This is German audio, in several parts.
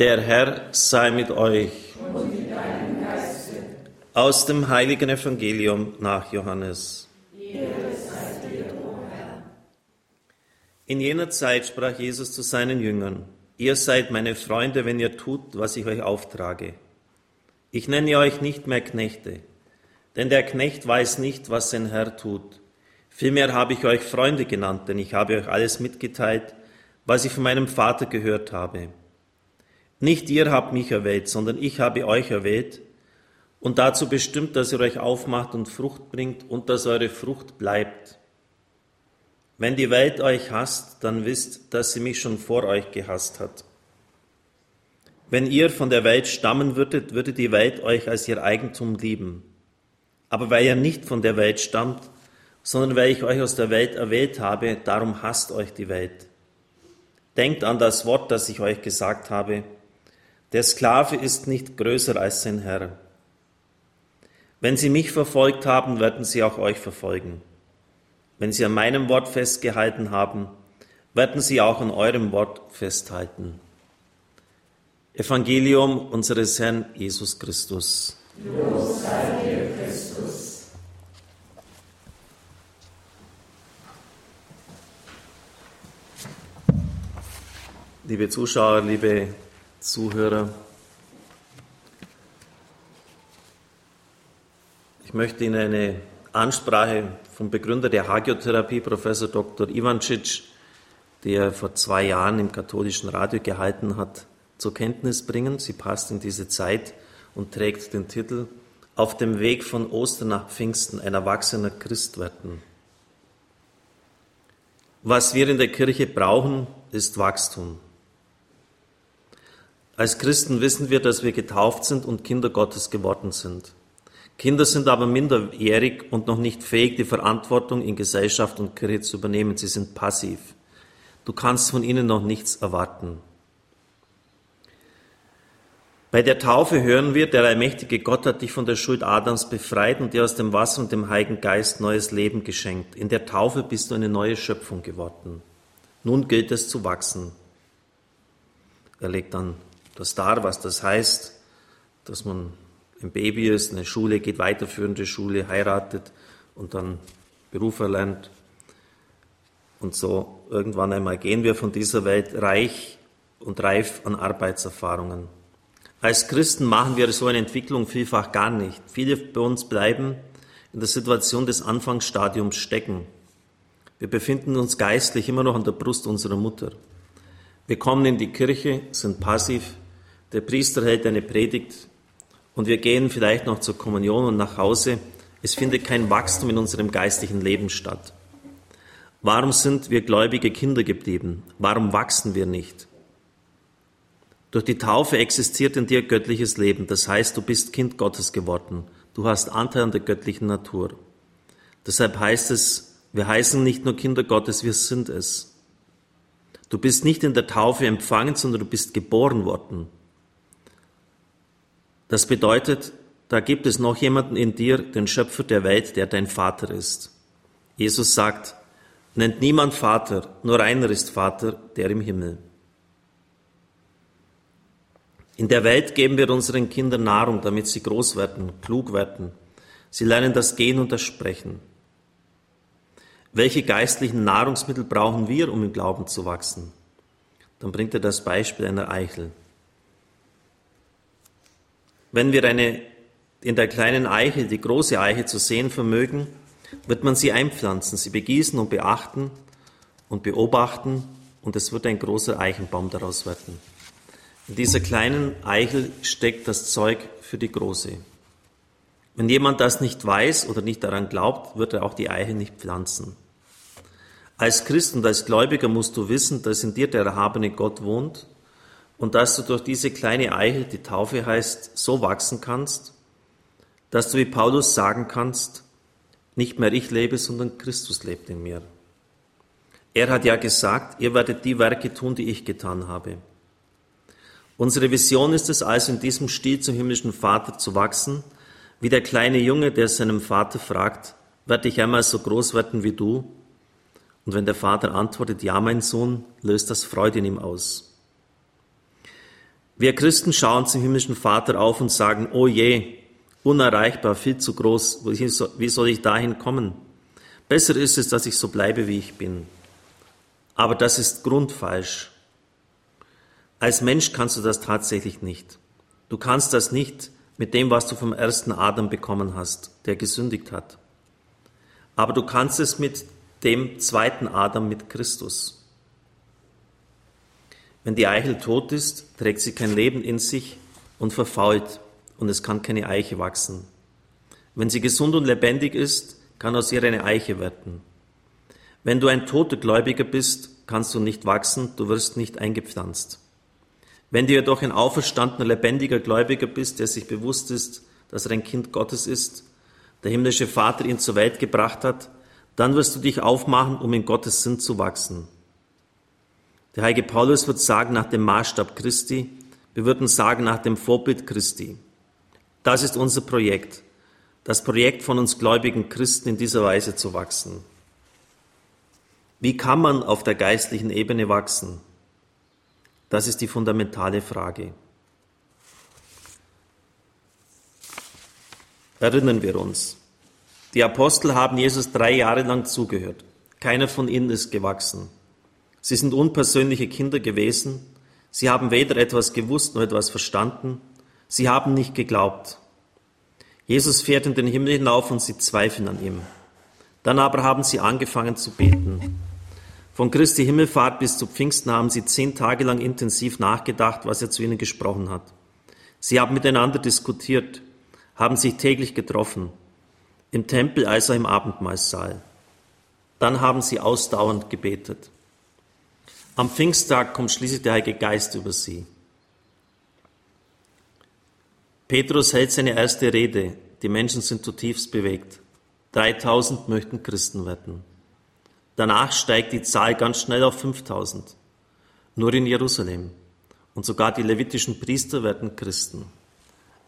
Der Herr sei mit euch. Und mit deinem Geiste. Aus dem heiligen Evangelium nach Johannes. In jener Zeit sprach Jesus zu seinen Jüngern, ihr seid meine Freunde, wenn ihr tut, was ich euch auftrage. Ich nenne euch nicht mehr Knechte, denn der Knecht weiß nicht, was sein Herr tut. Vielmehr habe ich euch Freunde genannt, denn ich habe euch alles mitgeteilt, was ich von meinem Vater gehört habe. Nicht ihr habt mich erwählt, sondern ich habe euch erwählt und dazu bestimmt, dass ihr euch aufmacht und Frucht bringt und dass eure Frucht bleibt. Wenn die Welt euch hasst, dann wisst, dass sie mich schon vor euch gehasst hat. Wenn ihr von der Welt stammen würdet, würde die Welt euch als ihr Eigentum lieben. Aber weil ihr nicht von der Welt stammt, sondern weil ich euch aus der Welt erwählt habe, darum hasst euch die Welt. Denkt an das Wort, das ich euch gesagt habe. Der Sklave ist nicht größer als sein Herr. Wenn sie mich verfolgt haben, werden sie auch euch verfolgen. Wenn sie an meinem Wort festgehalten haben, werden sie auch an eurem Wort festhalten. Evangelium unseres Herrn Jesus Christus. Los sei dir, Christus. Liebe Zuschauer, liebe Zuhörer. Ich möchte Ihnen eine Ansprache vom Begründer der Hagiotherapie, Professor Dr. Ivancic, der vor zwei Jahren im katholischen Radio gehalten hat, zur Kenntnis bringen. Sie passt in diese Zeit und trägt den Titel Auf dem Weg von Ostern nach Pfingsten ein erwachsener Christ werden. Was wir in der Kirche brauchen, ist Wachstum. Als Christen wissen wir, dass wir getauft sind und Kinder Gottes geworden sind. Kinder sind aber minderjährig und noch nicht fähig, die Verantwortung in Gesellschaft und Kirche zu übernehmen. Sie sind passiv. Du kannst von ihnen noch nichts erwarten. Bei der Taufe hören wir, der allmächtige Gott hat dich von der Schuld Adams befreit und dir aus dem Wasser und dem Heiligen Geist neues Leben geschenkt. In der Taufe bist du eine neue Schöpfung geworden. Nun gilt es zu wachsen. Er legt dann das dar, was das heißt, dass man ein Baby ist, eine Schule geht, weiterführende Schule, heiratet und dann Beruf erlernt. Und so irgendwann einmal gehen wir von dieser Welt reich und reif an Arbeitserfahrungen. Als Christen machen wir so eine Entwicklung vielfach gar nicht. Viele bei uns bleiben in der Situation des Anfangsstadiums stecken. Wir befinden uns geistlich immer noch an der Brust unserer Mutter. Wir kommen in die Kirche, sind passiv, der Priester hält eine Predigt und wir gehen vielleicht noch zur Kommunion und nach Hause. Es findet kein Wachstum in unserem geistlichen Leben statt. Warum sind wir gläubige Kinder geblieben? Warum wachsen wir nicht? Durch die Taufe existiert in dir göttliches Leben. Das heißt, du bist Kind Gottes geworden. Du hast Anteil an der göttlichen Natur. Deshalb heißt es, wir heißen nicht nur Kinder Gottes, wir sind es. Du bist nicht in der Taufe empfangen, sondern du bist geboren worden. Das bedeutet, da gibt es noch jemanden in dir, den Schöpfer der Welt, der dein Vater ist. Jesus sagt, nennt niemand Vater, nur einer ist Vater, der im Himmel. In der Welt geben wir unseren Kindern Nahrung, damit sie groß werden, klug werden. Sie lernen das Gehen und das Sprechen. Welche geistlichen Nahrungsmittel brauchen wir, um im Glauben zu wachsen? Dann bringt er das Beispiel einer Eichel. Wenn wir eine, in der kleinen Eiche die große Eiche zu sehen vermögen, wird man sie einpflanzen, sie begießen und beachten und beobachten und es wird ein großer Eichenbaum daraus werden. In dieser kleinen Eichel steckt das Zeug für die große. Wenn jemand das nicht weiß oder nicht daran glaubt, wird er auch die Eiche nicht pflanzen. Als Christ und als Gläubiger musst du wissen, dass in dir der erhabene Gott wohnt und dass du durch diese kleine Eiche, die Taufe heißt, so wachsen kannst, dass du wie Paulus sagen kannst, nicht mehr ich lebe, sondern Christus lebt in mir. Er hat ja gesagt, ihr werdet die Werke tun, die ich getan habe. Unsere Vision ist es also, in diesem Stil zum himmlischen Vater zu wachsen, wie der kleine Junge, der seinem Vater fragt, werde ich einmal so groß werden wie du? Und wenn der Vater antwortet, ja, mein Sohn, löst das Freude in ihm aus. Wir Christen schauen zum himmlischen Vater auf und sagen, oh je, unerreichbar, viel zu groß, wie soll ich dahin kommen? Besser ist es, dass ich so bleibe, wie ich bin. Aber das ist grundfalsch. Als Mensch kannst du das tatsächlich nicht. Du kannst das nicht mit dem, was du vom ersten Adam bekommen hast, der gesündigt hat. Aber du kannst es mit dem zweiten Adam, mit Christus. Wenn die Eichel tot ist, trägt sie kein Leben in sich und verfault und es kann keine Eiche wachsen. Wenn sie gesund und lebendig ist, kann aus ihr eine Eiche werden. Wenn du ein toter Gläubiger bist, kannst du nicht wachsen, du wirst nicht eingepflanzt. Wenn du jedoch ein auferstandener, lebendiger Gläubiger bist, der sich bewusst ist, dass er ein Kind Gottes ist, der himmlische Vater ihn zur Welt gebracht hat, dann wirst du dich aufmachen, um in Gottes Sinn zu wachsen. Der heilige Paulus wird sagen nach dem Maßstab Christi, wir würden sagen nach dem Vorbild Christi. Das ist unser Projekt, das Projekt von uns gläubigen Christen in dieser Weise zu wachsen. Wie kann man auf der geistlichen Ebene wachsen? Das ist die fundamentale Frage. Erinnern wir uns. Die Apostel haben Jesus drei Jahre lang zugehört. Keiner von ihnen ist gewachsen. Sie sind unpersönliche Kinder gewesen. Sie haben weder etwas gewusst noch etwas verstanden. Sie haben nicht geglaubt. Jesus fährt in den Himmel hinauf und sie zweifeln an ihm. Dann aber haben sie angefangen zu beten. Von Christi Himmelfahrt bis zu Pfingsten haben sie zehn Tage lang intensiv nachgedacht, was er zu ihnen gesprochen hat. Sie haben miteinander diskutiert, haben sich täglich getroffen, im Tempel als auch im Abendmahlsaal. Dann haben sie ausdauernd gebetet. Am Pfingsttag kommt schließlich der Heilige Geist über sie. Petrus hält seine erste Rede. Die Menschen sind zutiefst bewegt. 3000 möchten Christen werden. Danach steigt die Zahl ganz schnell auf 5000. Nur in Jerusalem. Und sogar die levitischen Priester werden Christen.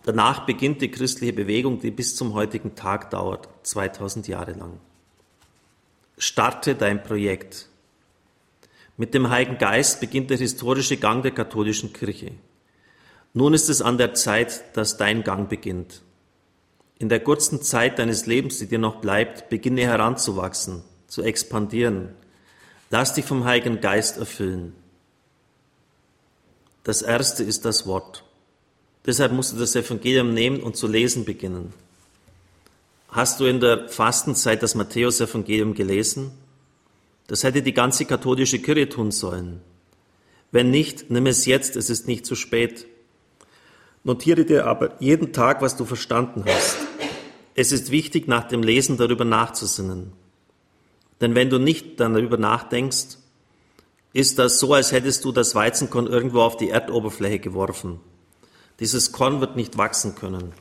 Danach beginnt die christliche Bewegung, die bis zum heutigen Tag dauert, 2000 Jahre lang. Starte dein Projekt. Mit dem Heiligen Geist beginnt der historische Gang der katholischen Kirche. Nun ist es an der Zeit, dass dein Gang beginnt. In der kurzen Zeit deines Lebens, die dir noch bleibt, beginne heranzuwachsen zu expandieren. Lass dich vom Heiligen Geist erfüllen. Das erste ist das Wort. Deshalb musst du das Evangelium nehmen und zu lesen beginnen. Hast du in der Fastenzeit das Matthäus-Evangelium gelesen? Das hätte die ganze katholische Kirche tun sollen. Wenn nicht, nimm es jetzt, es ist nicht zu spät. Notiere dir aber jeden Tag, was du verstanden hast. Es ist wichtig, nach dem Lesen darüber nachzusinnen. Denn wenn du nicht darüber nachdenkst, ist das so, als hättest du das Weizenkorn irgendwo auf die Erdoberfläche geworfen. Dieses Korn wird nicht wachsen können.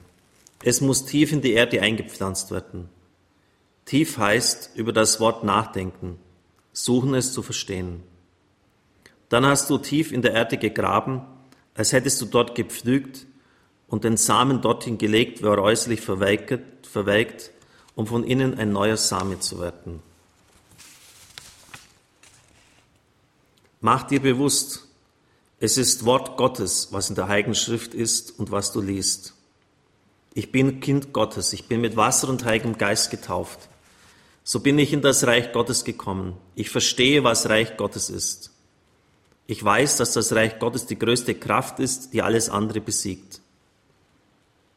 Es muss tief in die Erde eingepflanzt werden. Tief heißt über das Wort nachdenken, suchen es zu verstehen. Dann hast du tief in der Erde gegraben, als hättest du dort gepflügt und den Samen dorthin gelegt, wo er äußerlich verwelkt, verwelkt, um von innen ein neuer Same zu werden. Mach dir bewusst, es ist Wort Gottes, was in der Heiligen Schrift ist und was du liest. Ich bin Kind Gottes, ich bin mit Wasser und Heiligem Geist getauft. So bin ich in das Reich Gottes gekommen. Ich verstehe, was Reich Gottes ist. Ich weiß, dass das Reich Gottes die größte Kraft ist, die alles andere besiegt.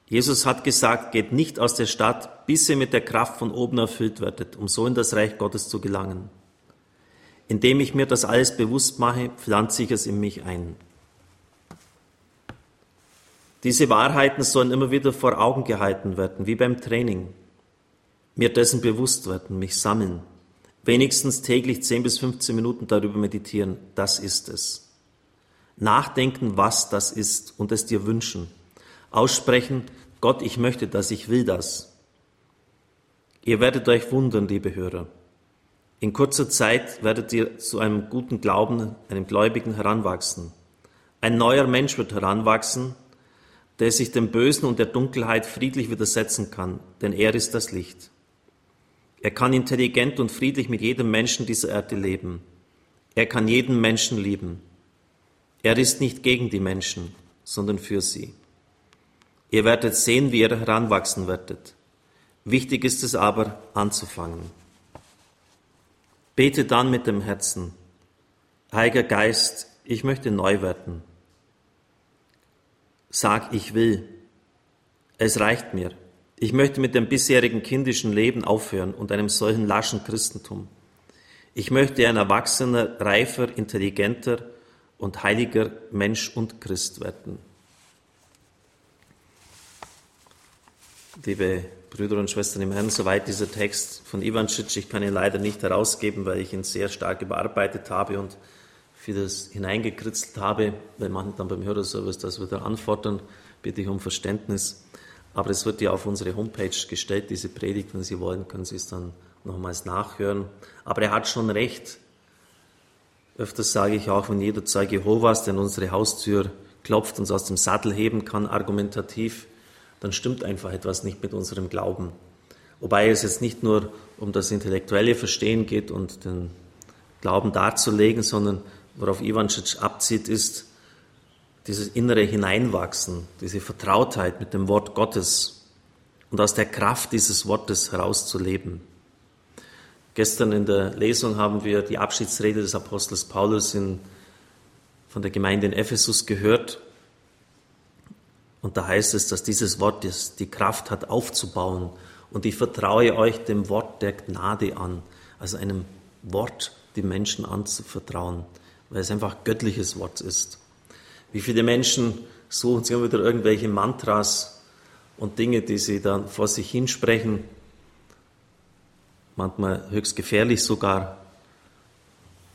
Jesus hat gesagt, geht nicht aus der Stadt, bis ihr mit der Kraft von oben erfüllt werdet, um so in das Reich Gottes zu gelangen. Indem ich mir das alles bewusst mache, pflanze ich es in mich ein. Diese Wahrheiten sollen immer wieder vor Augen gehalten werden, wie beim Training. Mir dessen bewusst werden, mich sammeln. Wenigstens täglich 10 bis 15 Minuten darüber meditieren. Das ist es. Nachdenken, was das ist und es dir wünschen. Aussprechen, Gott, ich möchte das, ich will das. Ihr werdet euch wundern, liebe Hörer. In kurzer Zeit werdet ihr zu einem guten Glauben, einem Gläubigen heranwachsen. Ein neuer Mensch wird heranwachsen, der sich dem Bösen und der Dunkelheit friedlich widersetzen kann, denn er ist das Licht. Er kann intelligent und friedlich mit jedem Menschen dieser Erde leben. Er kann jeden Menschen lieben. Er ist nicht gegen die Menschen. sondern für sie. Ihr werdet sehen, wie ihr heranwachsen werdet. Wichtig ist es aber, anzufangen. Bete dann mit dem Herzen. Heiliger Geist, ich möchte neu werden. Sag, ich will. Es reicht mir. Ich möchte mit dem bisherigen kindischen Leben aufhören und einem solchen laschen Christentum. Ich möchte ein erwachsener, reifer, intelligenter und heiliger Mensch und Christ werden. Liebe Brüder und Schwestern im Herrn, soweit dieser Text von Ivancic. Ich kann ihn leider nicht herausgeben, weil ich ihn sehr stark überarbeitet habe und vieles hineingekritzelt habe. Wenn man dann beim Hörerservice das wieder anfordern, bitte ich um Verständnis. Aber es wird ja auf unsere Homepage gestellt, diese Predigt. Wenn Sie wollen, können Sie es dann nochmals nachhören. Aber er hat schon recht. Öfters sage ich auch, wenn jeder Zeuge Jehovas, der an unsere Haustür klopft, uns aus dem Sattel heben kann, argumentativ, dann stimmt einfach etwas nicht mit unserem Glauben. Wobei es jetzt nicht nur um das intellektuelle Verstehen geht und den Glauben darzulegen, sondern worauf Ivancic abzieht, ist, dieses innere Hineinwachsen, diese Vertrautheit mit dem Wort Gottes und aus der Kraft dieses Wortes herauszuleben. Gestern in der Lesung haben wir die Abschiedsrede des Apostels Paulus in, von der Gemeinde in Ephesus gehört. Und da heißt es, dass dieses Wort die Kraft hat, aufzubauen. Und ich vertraue euch dem Wort der Gnade an, also einem Wort, dem Menschen anzuvertrauen, weil es einfach göttliches Wort ist. Wie viele Menschen suchen sich immer wieder irgendwelche Mantras und Dinge, die sie dann vor sich hinsprechen, manchmal höchst gefährlich sogar.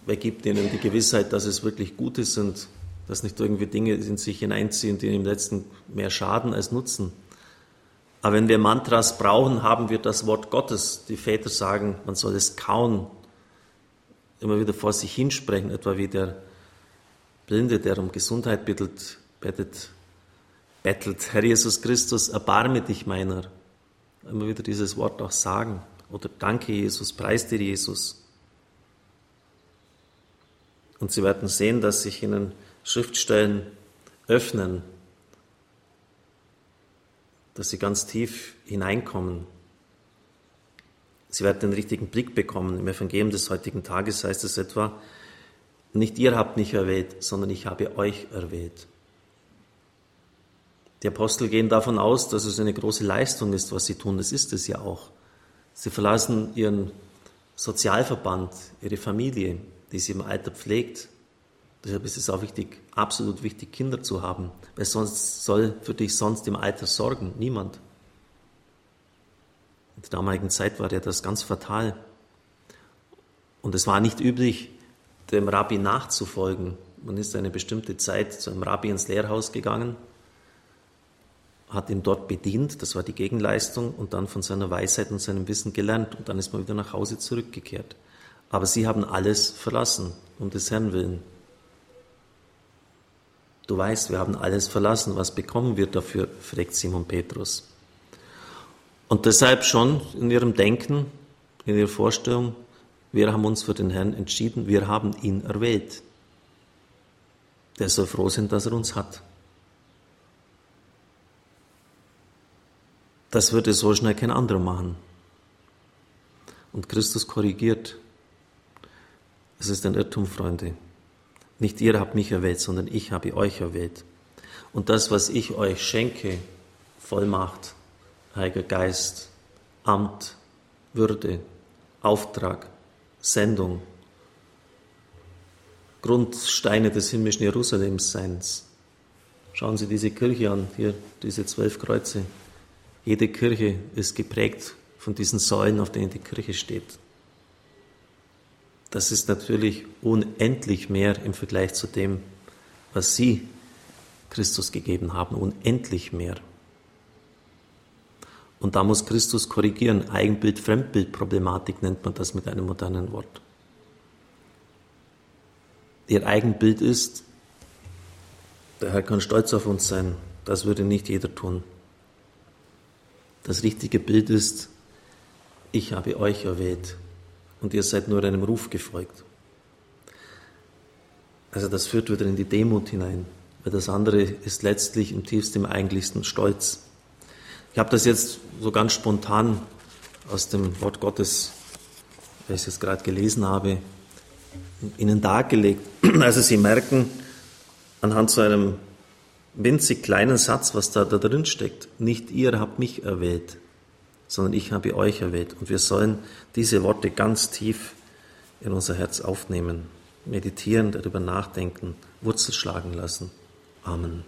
Wer gibt ihnen die Gewissheit, dass es wirklich gut ist und dass nicht irgendwie Dinge in sich hineinziehen, die im letzten mehr schaden als nutzen? Aber wenn wir Mantras brauchen, haben wir das Wort Gottes. Die Väter sagen, man soll es kauen, immer wieder vor sich hinsprechen, etwa wie der Blinde, der um Gesundheit bettelt, bettelt, bettelt. Herr Jesus Christus, erbarme dich meiner. Immer wieder dieses Wort auch sagen. Oder danke Jesus, preis dir Jesus. Und Sie werden sehen, dass sich Ihnen Schriftstellen öffnen, dass Sie ganz tief hineinkommen. Sie werden den richtigen Blick bekommen. Im Evangelium des heutigen Tages heißt es etwa, nicht ihr habt mich erwählt, sondern ich habe euch erwählt. Die Apostel gehen davon aus, dass es eine große Leistung ist, was sie tun. Das ist es ja auch. Sie verlassen ihren Sozialverband, ihre Familie, die sie im Alter pflegt. Deshalb ist es auch wichtig, absolut wichtig, Kinder zu haben, weil sonst soll für dich sonst im Alter sorgen niemand. In der damaligen Zeit war ja das ganz fatal. Und es war nicht üblich, dem Rabbi nachzufolgen. Man ist eine bestimmte Zeit zu einem Rabbi ins Lehrhaus gegangen, hat ihn dort bedient, das war die Gegenleistung, und dann von seiner Weisheit und seinem Wissen gelernt und dann ist man wieder nach Hause zurückgekehrt. Aber sie haben alles verlassen, um des Herrn willen. Du weißt, wir haben alles verlassen, was bekommen wir dafür, fragt Simon Petrus. Und deshalb schon in ihrem Denken, in ihrer Vorstellung, wir haben uns für den Herrn entschieden, wir haben ihn erwählt. Der soll froh sein, dass er uns hat. Das würde so schnell kein anderer machen. Und Christus korrigiert. Es ist ein Irrtum, Freunde. Nicht ihr habt mich erwählt, sondern ich habe euch erwählt. Und das, was ich euch schenke, Vollmacht, Heiliger Geist, Amt, Würde, Auftrag, Sendung, Grundsteine des himmlischen Jerusalems Seins. Schauen Sie diese Kirche an, hier diese zwölf Kreuze. Jede Kirche ist geprägt von diesen Säulen, auf denen die Kirche steht. Das ist natürlich unendlich mehr im Vergleich zu dem, was Sie Christus gegeben haben, unendlich mehr. Und da muss Christus korrigieren. Eigenbild-Fremdbild-Problematik nennt man das mit einem modernen Wort. Ihr Eigenbild ist, der Herr kann stolz auf uns sein. Das würde nicht jeder tun. Das richtige Bild ist, ich habe euch erwählt und ihr seid nur einem Ruf gefolgt. Also das führt wieder in die Demut hinein. weil das andere ist letztlich im tiefsten, im eigentlichsten Stolz. Ich habe das jetzt so ganz spontan aus dem Wort Gottes, weil ich es jetzt gerade gelesen habe, Ihnen dargelegt. Also Sie merken anhand so einem winzig kleinen Satz, was da, da drin steckt. Nicht ihr habt mich erwählt, sondern ich habe euch erwählt. Und wir sollen diese Worte ganz tief in unser Herz aufnehmen, meditieren, darüber nachdenken, Wurzel schlagen lassen. Amen.